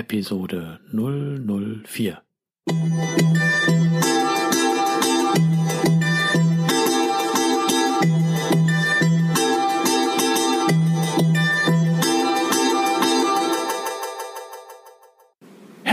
Episode 004.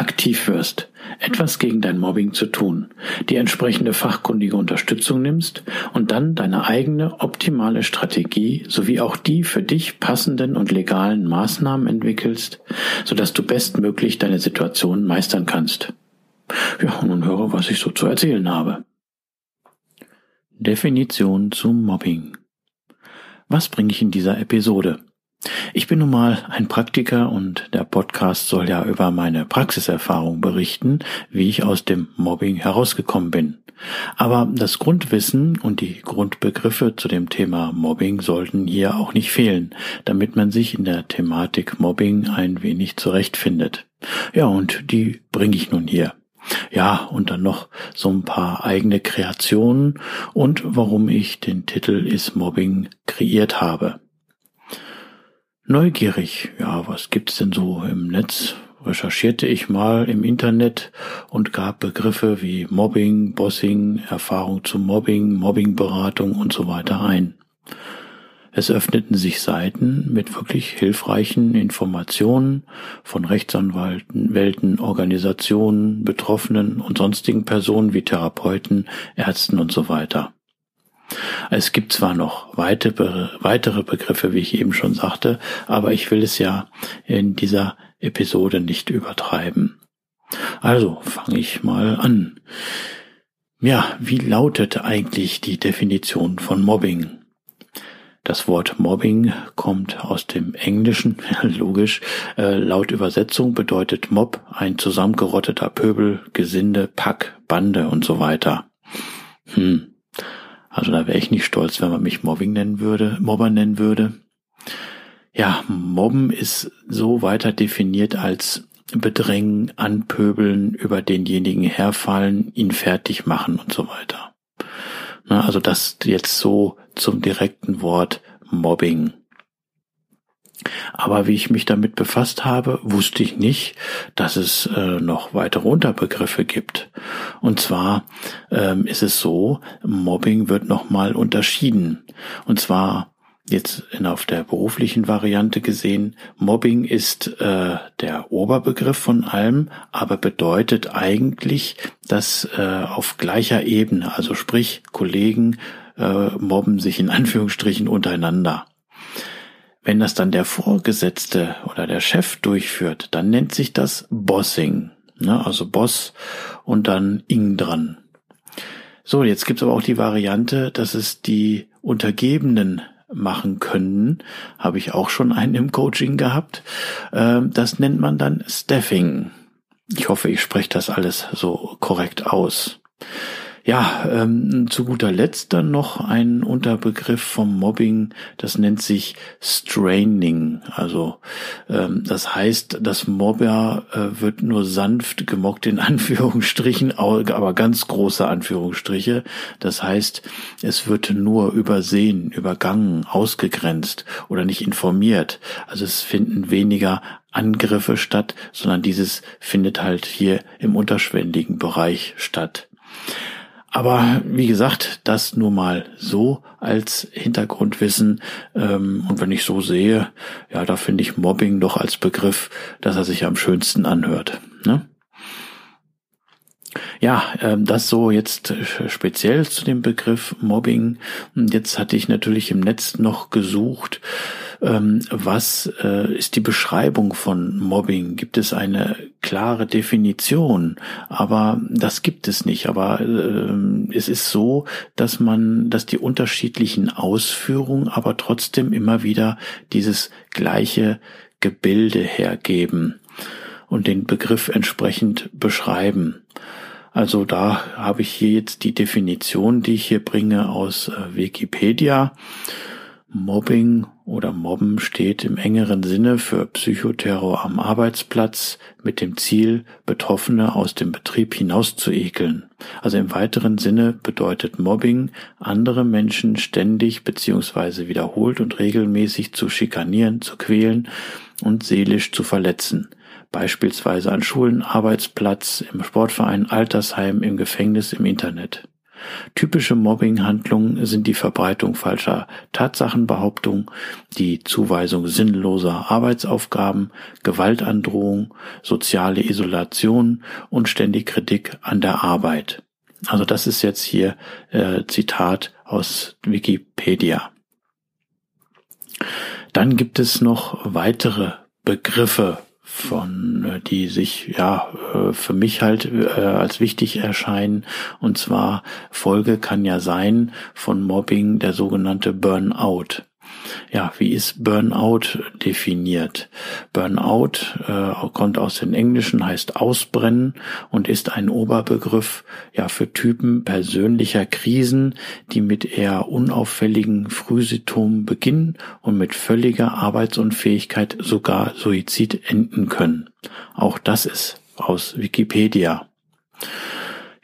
aktiv wirst, etwas gegen dein Mobbing zu tun, die entsprechende fachkundige Unterstützung nimmst und dann deine eigene optimale Strategie sowie auch die für dich passenden und legalen Maßnahmen entwickelst, sodass du bestmöglich deine Situation meistern kannst. Ja, nun höre, was ich so zu erzählen habe. Definition zum Mobbing. Was bringe ich in dieser Episode? Ich bin nun mal ein Praktiker und der Podcast soll ja über meine Praxiserfahrung berichten, wie ich aus dem Mobbing herausgekommen bin. Aber das Grundwissen und die Grundbegriffe zu dem Thema Mobbing sollten hier auch nicht fehlen, damit man sich in der Thematik Mobbing ein wenig zurechtfindet. Ja, und die bringe ich nun hier. Ja, und dann noch so ein paar eigene Kreationen und warum ich den Titel Is Mobbing kreiert habe. Neugierig, ja, was gibt's denn so im Netz? Recherchierte ich mal im Internet und gab Begriffe wie Mobbing, Bossing, Erfahrung zum Mobbing, Mobbingberatung und so weiter ein. Es öffneten sich Seiten mit wirklich hilfreichen Informationen von Rechtsanwalten, Welten, Organisationen, Betroffenen und sonstigen Personen wie Therapeuten, Ärzten und so weiter. Es gibt zwar noch weitere Begriffe, wie ich eben schon sagte, aber ich will es ja in dieser Episode nicht übertreiben. Also fange ich mal an. Ja, wie lautet eigentlich die Definition von Mobbing? Das Wort Mobbing kommt aus dem Englischen, logisch. Äh, laut Übersetzung bedeutet Mob ein zusammengerotteter Pöbel, Gesinde, Pack, Bande und so weiter. Hm, also da wäre ich nicht stolz, wenn man mich Mobbing nennen würde, Mobber nennen würde. Ja, Mobben ist so weiter definiert als bedrängen, anpöbeln, über denjenigen herfallen, ihn fertig machen und so weiter. Also das jetzt so zum direkten Wort Mobbing. Aber wie ich mich damit befasst habe, wusste ich nicht, dass es äh, noch weitere Unterbegriffe gibt. Und zwar ähm, ist es so, Mobbing wird nochmal unterschieden. Und zwar jetzt in, auf der beruflichen Variante gesehen, Mobbing ist äh, der Oberbegriff von allem, aber bedeutet eigentlich, dass äh, auf gleicher Ebene, also sprich Kollegen äh, mobben sich in Anführungsstrichen untereinander. Wenn das dann der Vorgesetzte oder der Chef durchführt, dann nennt sich das Bossing. Ne? Also Boss und dann Ing dran. So, jetzt gibt's aber auch die Variante, dass es die Untergebenen machen können. Habe ich auch schon einen im Coaching gehabt. Ähm, das nennt man dann Staffing. Ich hoffe, ich spreche das alles so korrekt aus. Ja, ähm, zu guter Letzt dann noch ein Unterbegriff vom Mobbing, das nennt sich Straining. Also ähm, das heißt, das Mobber äh, wird nur sanft gemockt in Anführungsstrichen, aber ganz große Anführungsstriche. Das heißt, es wird nur übersehen, übergangen, ausgegrenzt oder nicht informiert. Also es finden weniger Angriffe statt, sondern dieses findet halt hier im unterschwelligen Bereich statt. Aber wie gesagt, das nur mal so als Hintergrundwissen. Ähm, und wenn ich so sehe, ja, da finde ich Mobbing doch als Begriff, dass er sich am schönsten anhört. Ne? Ja, ähm, das so jetzt speziell zu dem Begriff Mobbing. Und jetzt hatte ich natürlich im Netz noch gesucht, ähm, was äh, ist die Beschreibung von Mobbing? Gibt es eine klare Definition? Aber das gibt es nicht. Aber äh, es ist so, dass man, dass die unterschiedlichen Ausführungen aber trotzdem immer wieder dieses gleiche Gebilde hergeben und den Begriff entsprechend beschreiben. Also da habe ich hier jetzt die Definition, die ich hier bringe aus äh, Wikipedia. Mobbing oder Mobben steht im engeren Sinne für Psychoterror am Arbeitsplatz mit dem Ziel, Betroffene aus dem Betrieb hinaus zu ekeln. Also im weiteren Sinne bedeutet Mobbing, andere Menschen ständig beziehungsweise wiederholt und regelmäßig zu schikanieren, zu quälen und seelisch zu verletzen. Beispielsweise an Schulen, Arbeitsplatz, im Sportverein, Altersheim, im Gefängnis, im Internet. Typische Mobbing-Handlungen sind die Verbreitung falscher Tatsachenbehauptungen, die Zuweisung sinnloser Arbeitsaufgaben, Gewaltandrohung, soziale Isolation und ständig Kritik an der Arbeit. Also das ist jetzt hier äh, Zitat aus Wikipedia. Dann gibt es noch weitere Begriffe von äh, die sich ja äh, für mich halt äh, als wichtig erscheinen und zwar Folge kann ja sein von Mobbing der sogenannte Burnout. Ja, wie ist Burnout definiert? Burnout äh, kommt aus dem Englischen, heißt ausbrennen und ist ein Oberbegriff ja für Typen persönlicher Krisen, die mit eher unauffälligen Frühsymptomen beginnen und mit völliger Arbeitsunfähigkeit sogar Suizid enden können. Auch das ist aus Wikipedia.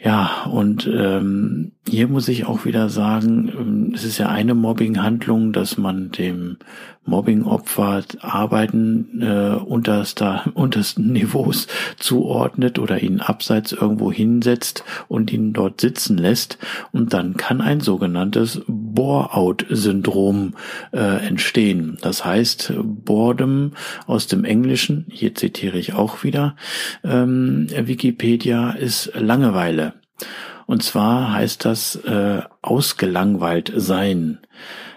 Ja, und ähm, hier muss ich auch wieder sagen, ähm, es ist ja eine Mobbing-Handlung, dass man dem Mobbing-Opfer Arbeiten äh, unterster, untersten Niveaus zuordnet oder ihn abseits irgendwo hinsetzt und ihn dort sitzen lässt. Und dann kann ein sogenanntes Bore-out-Syndrom äh, entstehen. Das heißt, Boredom aus dem Englischen, hier zitiere ich auch wieder, ähm, Wikipedia ist Langeweile. Und zwar heißt das äh, ausgelangweilt sein.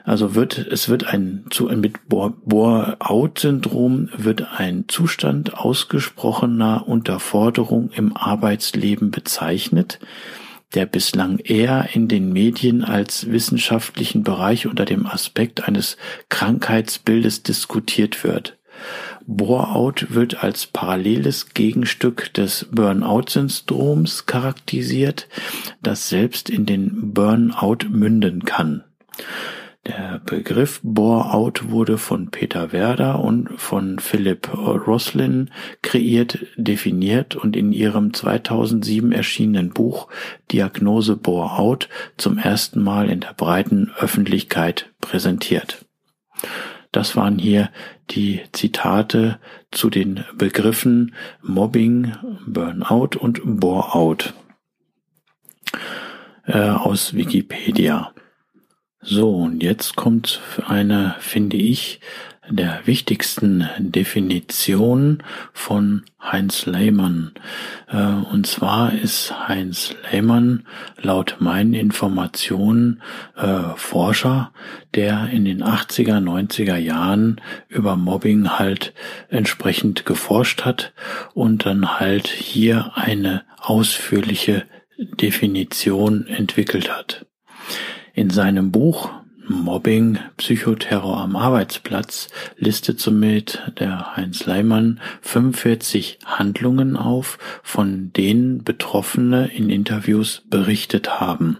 Also wird, es wird ein, zu, mit Bore-out-Syndrom wird ein Zustand ausgesprochener Unterforderung im Arbeitsleben bezeichnet, der bislang eher in den Medien als wissenschaftlichen Bereich unter dem Aspekt eines Krankheitsbildes diskutiert wird. Bore-out wird als paralleles Gegenstück des Burnout-Syndroms charakterisiert, das selbst in den Burnout münden kann. Der Begriff Bore-out wurde von Peter Werder und von Philip Roslin kreiert, definiert und in ihrem 2007 erschienenen Buch Diagnose Bore-out zum ersten Mal in der breiten Öffentlichkeit präsentiert. Das waren hier die Zitate zu den Begriffen Mobbing, Burnout und Bore-out äh, aus Wikipedia. So, und jetzt kommt eine, finde ich, der wichtigsten Definition von Heinz Lehmann. Äh, und zwar ist Heinz Lehmann laut meinen Informationen äh, Forscher, der in den 80er, 90er Jahren über Mobbing halt entsprechend geforscht hat und dann halt hier eine ausführliche Definition entwickelt hat. In seinem Buch Mobbing, Psychoterror am Arbeitsplatz listet somit der Heinz Leimann 45 Handlungen auf, von denen Betroffene in Interviews berichtet haben.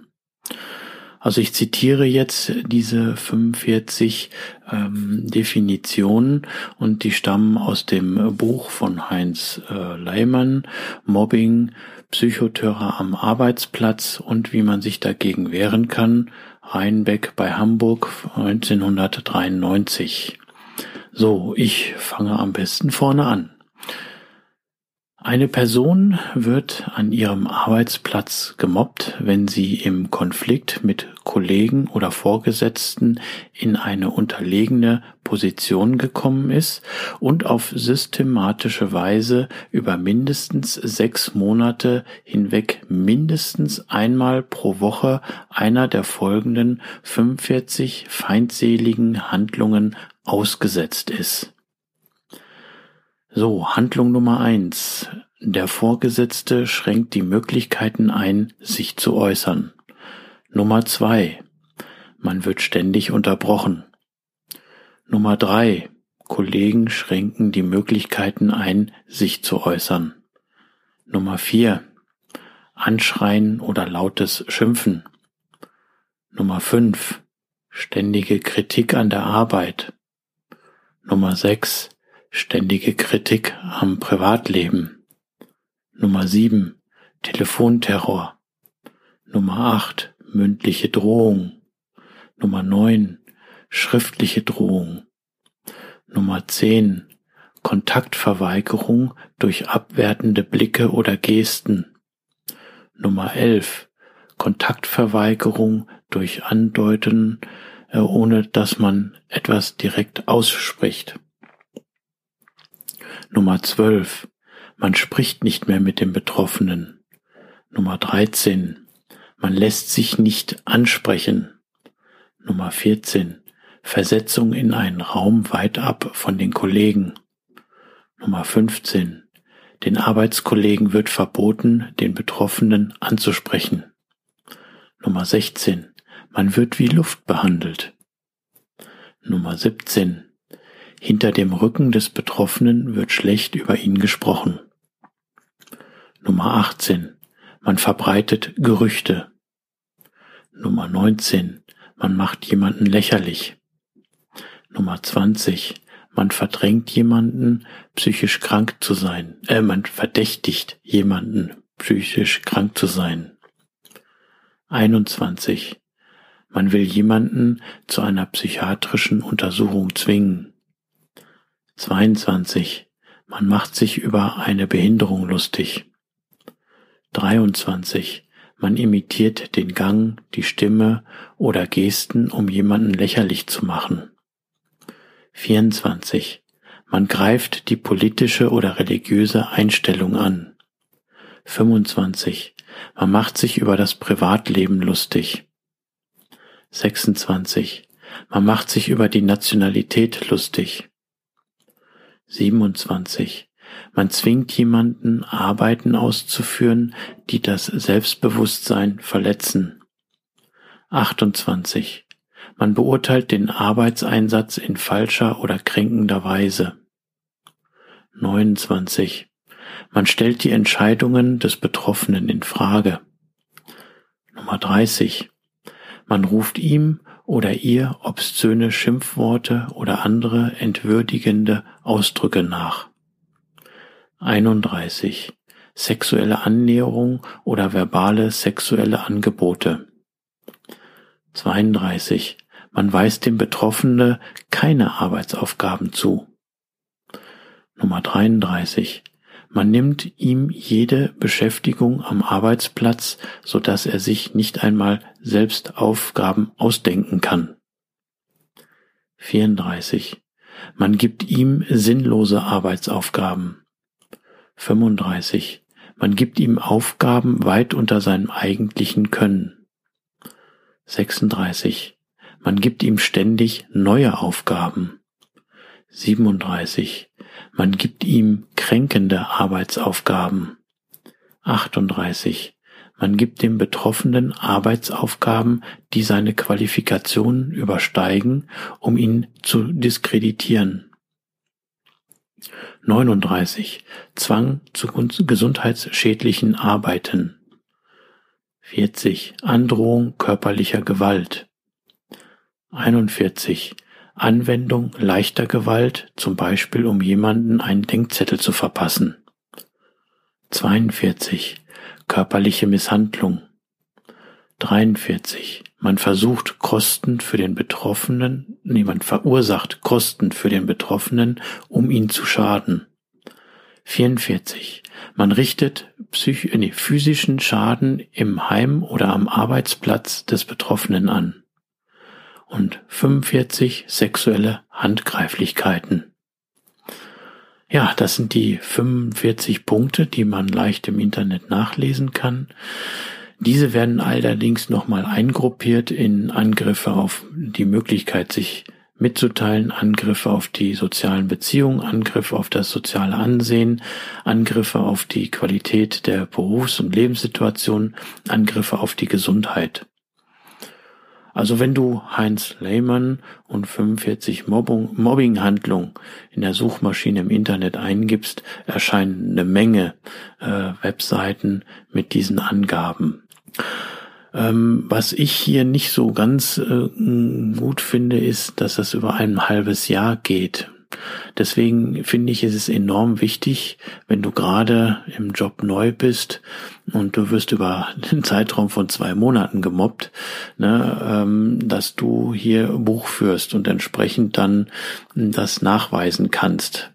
Also ich zitiere jetzt diese 45 ähm, Definitionen und die stammen aus dem Buch von Heinz äh, Leimann, Mobbing, Psychoterror am Arbeitsplatz und wie man sich dagegen wehren kann, Rheinbeck bei Hamburg 1993. So, ich fange am besten vorne an. Eine Person wird an ihrem Arbeitsplatz gemobbt, wenn sie im Konflikt mit Kollegen oder Vorgesetzten in eine unterlegene Position gekommen ist und auf systematische Weise über mindestens sechs Monate hinweg mindestens einmal pro Woche einer der folgenden 45 feindseligen Handlungen ausgesetzt ist. So, Handlung Nummer eins. Der Vorgesetzte schränkt die Möglichkeiten ein, sich zu äußern. Nummer zwei. Man wird ständig unterbrochen. Nummer drei. Kollegen schränken die Möglichkeiten ein, sich zu äußern. Nummer vier. Anschreien oder lautes Schimpfen. Nummer fünf. Ständige Kritik an der Arbeit. Nummer sechs Ständige Kritik am Privatleben. Nummer 7. Telefonterror. Nummer 8. Mündliche Drohung. Nummer 9. Schriftliche Drohung. Nummer 10. Kontaktverweigerung durch abwertende Blicke oder Gesten. Nummer 11. Kontaktverweigerung durch Andeuten, äh, ohne dass man etwas direkt ausspricht. Nummer 12. Man spricht nicht mehr mit dem Betroffenen. Nummer 13. Man lässt sich nicht ansprechen. Nummer 14. Versetzung in einen Raum weit ab von den Kollegen. Nummer 15. Den Arbeitskollegen wird verboten, den Betroffenen anzusprechen. Nummer 16. Man wird wie Luft behandelt. Nummer 17. Hinter dem Rücken des Betroffenen wird schlecht über ihn gesprochen. Nummer 18. Man verbreitet Gerüchte. Nummer 19. Man macht jemanden lächerlich. Nummer 20. Man verdrängt jemanden, psychisch krank zu sein. Äh, man verdächtigt jemanden, psychisch krank zu sein. 21. Man will jemanden zu einer psychiatrischen Untersuchung zwingen. 22. Man macht sich über eine Behinderung lustig. 23. Man imitiert den Gang, die Stimme oder Gesten, um jemanden lächerlich zu machen. 24. Man greift die politische oder religiöse Einstellung an. 25. Man macht sich über das Privatleben lustig. 26. Man macht sich über die Nationalität lustig. 27. Man zwingt jemanden, Arbeiten auszuführen, die das Selbstbewusstsein verletzen. 28. Man beurteilt den Arbeitseinsatz in falscher oder kränkender Weise. 29. Man stellt die Entscheidungen des Betroffenen in Frage. Nummer 30. Man ruft ihm oder ihr obszöne Schimpfworte oder andere entwürdigende Ausdrücke nach. 31. Sexuelle Annäherung oder verbale sexuelle Angebote. 32. Man weist dem Betroffene keine Arbeitsaufgaben zu. Nummer 33. Man nimmt ihm jede Beschäftigung am Arbeitsplatz, so dass er sich nicht einmal selbst Aufgaben ausdenken kann. 34. Man gibt ihm sinnlose Arbeitsaufgaben. 35. Man gibt ihm Aufgaben weit unter seinem eigentlichen Können. 36. Man gibt ihm ständig neue Aufgaben. 37. Man gibt ihm kränkende Arbeitsaufgaben. 38. Man gibt dem Betroffenen Arbeitsaufgaben, die seine Qualifikationen übersteigen, um ihn zu diskreditieren. 39. Zwang zu gesundheitsschädlichen Arbeiten. 40. Androhung körperlicher Gewalt. 41. Anwendung leichter Gewalt, zum Beispiel um jemanden einen Denkzettel zu verpassen. 42. Körperliche Misshandlung. 43. Man versucht Kosten für den Betroffenen, nee, man verursacht Kosten für den Betroffenen, um ihn zu schaden. 44. Man richtet psych nee, physischen Schaden im Heim oder am Arbeitsplatz des Betroffenen an. Und 45 sexuelle Handgreiflichkeiten. Ja, das sind die 45 Punkte, die man leicht im Internet nachlesen kann. Diese werden allerdings nochmal eingruppiert in Angriffe auf die Möglichkeit, sich mitzuteilen, Angriffe auf die sozialen Beziehungen, Angriffe auf das soziale Ansehen, Angriffe auf die Qualität der Berufs- und Lebenssituation, Angriffe auf die Gesundheit. Also wenn du Heinz Lehmann und 45 Mobbing-Handlungen in der Suchmaschine im Internet eingibst, erscheinen eine Menge äh, Webseiten mit diesen Angaben. Ähm, was ich hier nicht so ganz äh, gut finde, ist, dass das über ein halbes Jahr geht. Deswegen finde ich, ist es enorm wichtig, wenn du gerade im Job neu bist und du wirst über den Zeitraum von zwei Monaten gemobbt, ne, ähm, dass du hier Buch führst und entsprechend dann das nachweisen kannst.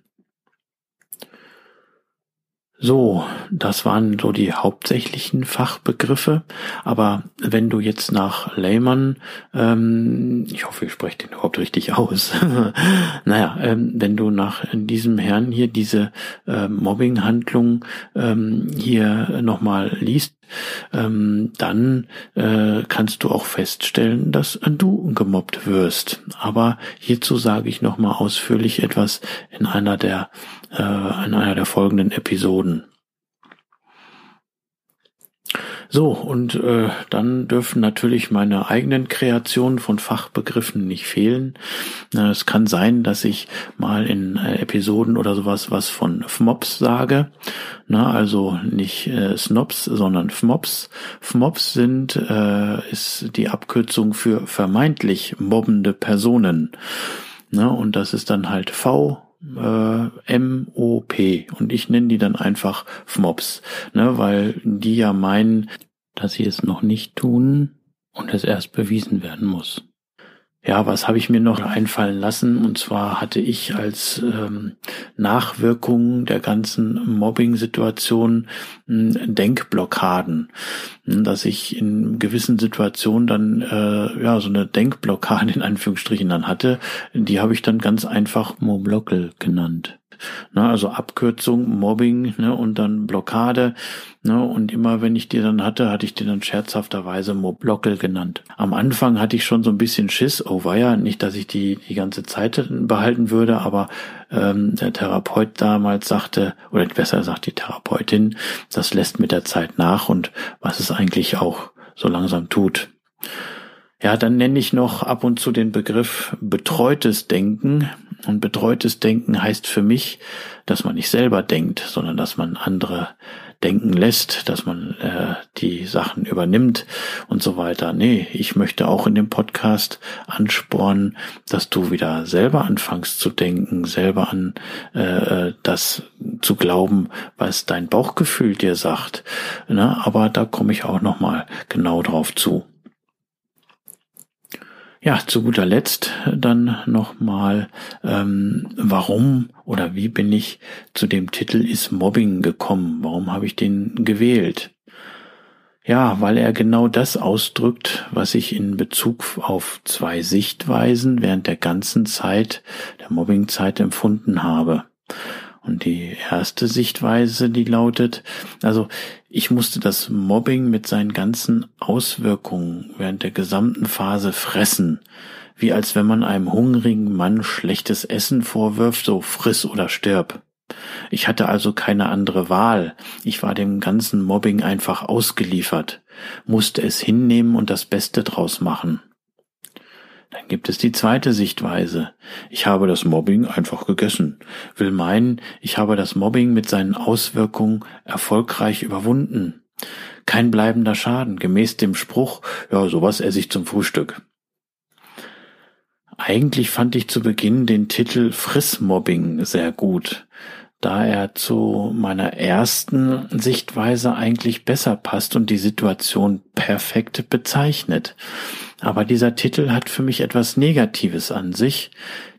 So, das waren so die hauptsächlichen Fachbegriffe. Aber wenn du jetzt nach Lehmann, ähm, ich hoffe, ich spreche den überhaupt richtig aus. naja, ähm, wenn du nach diesem Herrn hier diese äh, Mobbing-Handlung ähm, hier nochmal liest, ähm, dann äh, kannst du auch feststellen, dass du gemobbt wirst. Aber hierzu sage ich nochmal ausführlich etwas in einer der äh, in einer der folgenden Episoden. So, und äh, dann dürfen natürlich meine eigenen Kreationen von Fachbegriffen nicht fehlen. Äh, es kann sein, dass ich mal in äh, Episoden oder sowas was von FMOPs sage. Na, also nicht äh, Snobs, sondern FMOPs. FMOPs sind, äh, ist die Abkürzung für vermeintlich mobbende Personen. Na, und das ist dann halt V, äh, M-O-P und ich nenne die dann einfach FMOPs, ne, weil die ja meinen, dass sie es noch nicht tun und es erst bewiesen werden muss. Ja, was habe ich mir noch einfallen lassen? Und zwar hatte ich als ähm, Nachwirkung der ganzen Mobbing-Situation hm, Denkblockaden, hm, dass ich in gewissen Situationen dann äh, ja so eine Denkblockade in Anführungsstrichen dann hatte. Die habe ich dann ganz einfach Moblockel genannt. Ne, also Abkürzung, Mobbing ne, und dann Blockade. Ne, und immer wenn ich die dann hatte, hatte ich die dann scherzhafterweise Moblockel genannt. Am Anfang hatte ich schon so ein bisschen Schiss, oh weia, nicht, dass ich die die ganze Zeit behalten würde, aber ähm, der Therapeut damals sagte, oder besser sagt die Therapeutin, das lässt mit der Zeit nach und was es eigentlich auch so langsam tut. Ja, dann nenne ich noch ab und zu den Begriff betreutes Denken. Und betreutes Denken heißt für mich, dass man nicht selber denkt, sondern dass man andere denken lässt, dass man äh, die Sachen übernimmt und so weiter. Nee, ich möchte auch in dem Podcast anspornen, dass du wieder selber anfängst zu denken, selber an äh, das zu glauben, was dein Bauchgefühl dir sagt. Ne? Aber da komme ich auch noch mal genau drauf zu. Ja, zu guter Letzt dann nochmal, ähm, warum oder wie bin ich zu dem Titel Ist Mobbing gekommen? Warum habe ich den gewählt? Ja, weil er genau das ausdrückt, was ich in Bezug auf zwei Sichtweisen während der ganzen Zeit, der Mobbingzeit empfunden habe. Und die erste Sichtweise, die lautet, also ich musste das Mobbing mit seinen ganzen Auswirkungen während der gesamten Phase fressen, wie als wenn man einem hungrigen Mann schlechtes Essen vorwirft, so friss oder stirb. Ich hatte also keine andere Wahl. Ich war dem ganzen Mobbing einfach ausgeliefert, musste es hinnehmen und das Beste draus machen. Dann gibt es die zweite Sichtweise. Ich habe das Mobbing einfach gegessen, will meinen, ich habe das Mobbing mit seinen Auswirkungen erfolgreich überwunden. Kein bleibender Schaden, gemäß dem Spruch, ja, sowas esse ich zum Frühstück. Eigentlich fand ich zu Beginn den Titel Frissmobbing sehr gut, da er zu meiner ersten Sichtweise eigentlich besser passt und die Situation perfekt bezeichnet. Aber dieser Titel hat für mich etwas Negatives an sich,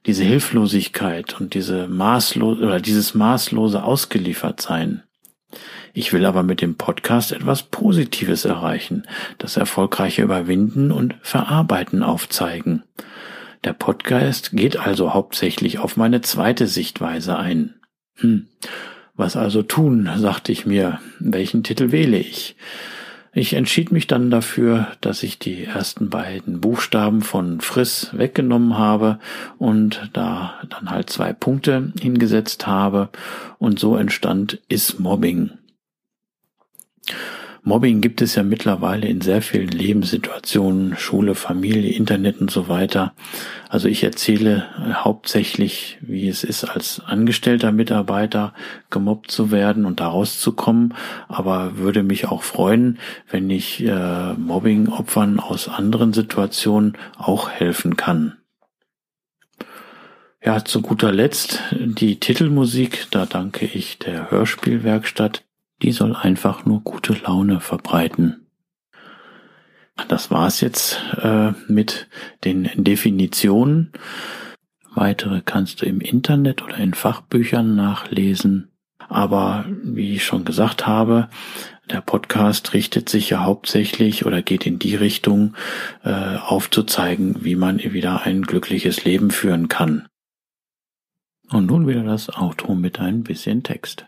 diese Hilflosigkeit und diese maßlose oder dieses maßlose Ausgeliefertsein. Ich will aber mit dem Podcast etwas Positives erreichen, das erfolgreiche Überwinden und Verarbeiten aufzeigen. Der Podcast geht also hauptsächlich auf meine zweite Sichtweise ein. Hm, was also tun, sagte ich mir, welchen Titel wähle ich? Ich entschied mich dann dafür, dass ich die ersten beiden Buchstaben von Friss weggenommen habe und da dann halt zwei Punkte hingesetzt habe und so entstand Is Mobbing. Mobbing gibt es ja mittlerweile in sehr vielen Lebenssituationen, Schule, Familie, Internet und so weiter. Also ich erzähle hauptsächlich, wie es ist, als angestellter Mitarbeiter gemobbt zu werden und da rauszukommen, aber würde mich auch freuen, wenn ich äh, Mobbing-Opfern aus anderen Situationen auch helfen kann. Ja, zu guter Letzt die Titelmusik, da danke ich der Hörspielwerkstatt, die soll einfach nur gute Laune verbreiten. Das war's jetzt äh, mit den Definitionen. Weitere kannst du im Internet oder in Fachbüchern nachlesen. Aber wie ich schon gesagt habe, der Podcast richtet sich ja hauptsächlich oder geht in die Richtung, äh, aufzuzeigen, wie man wieder ein glückliches Leben führen kann. Und nun wieder das Auto mit ein bisschen Text.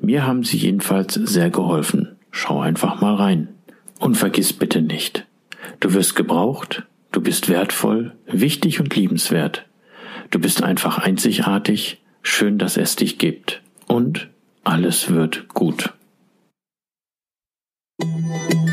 Mir haben sie jedenfalls sehr geholfen. Schau einfach mal rein. Und vergiss bitte nicht, du wirst gebraucht, du bist wertvoll, wichtig und liebenswert. Du bist einfach einzigartig, schön, dass es dich gibt. Und alles wird gut. Musik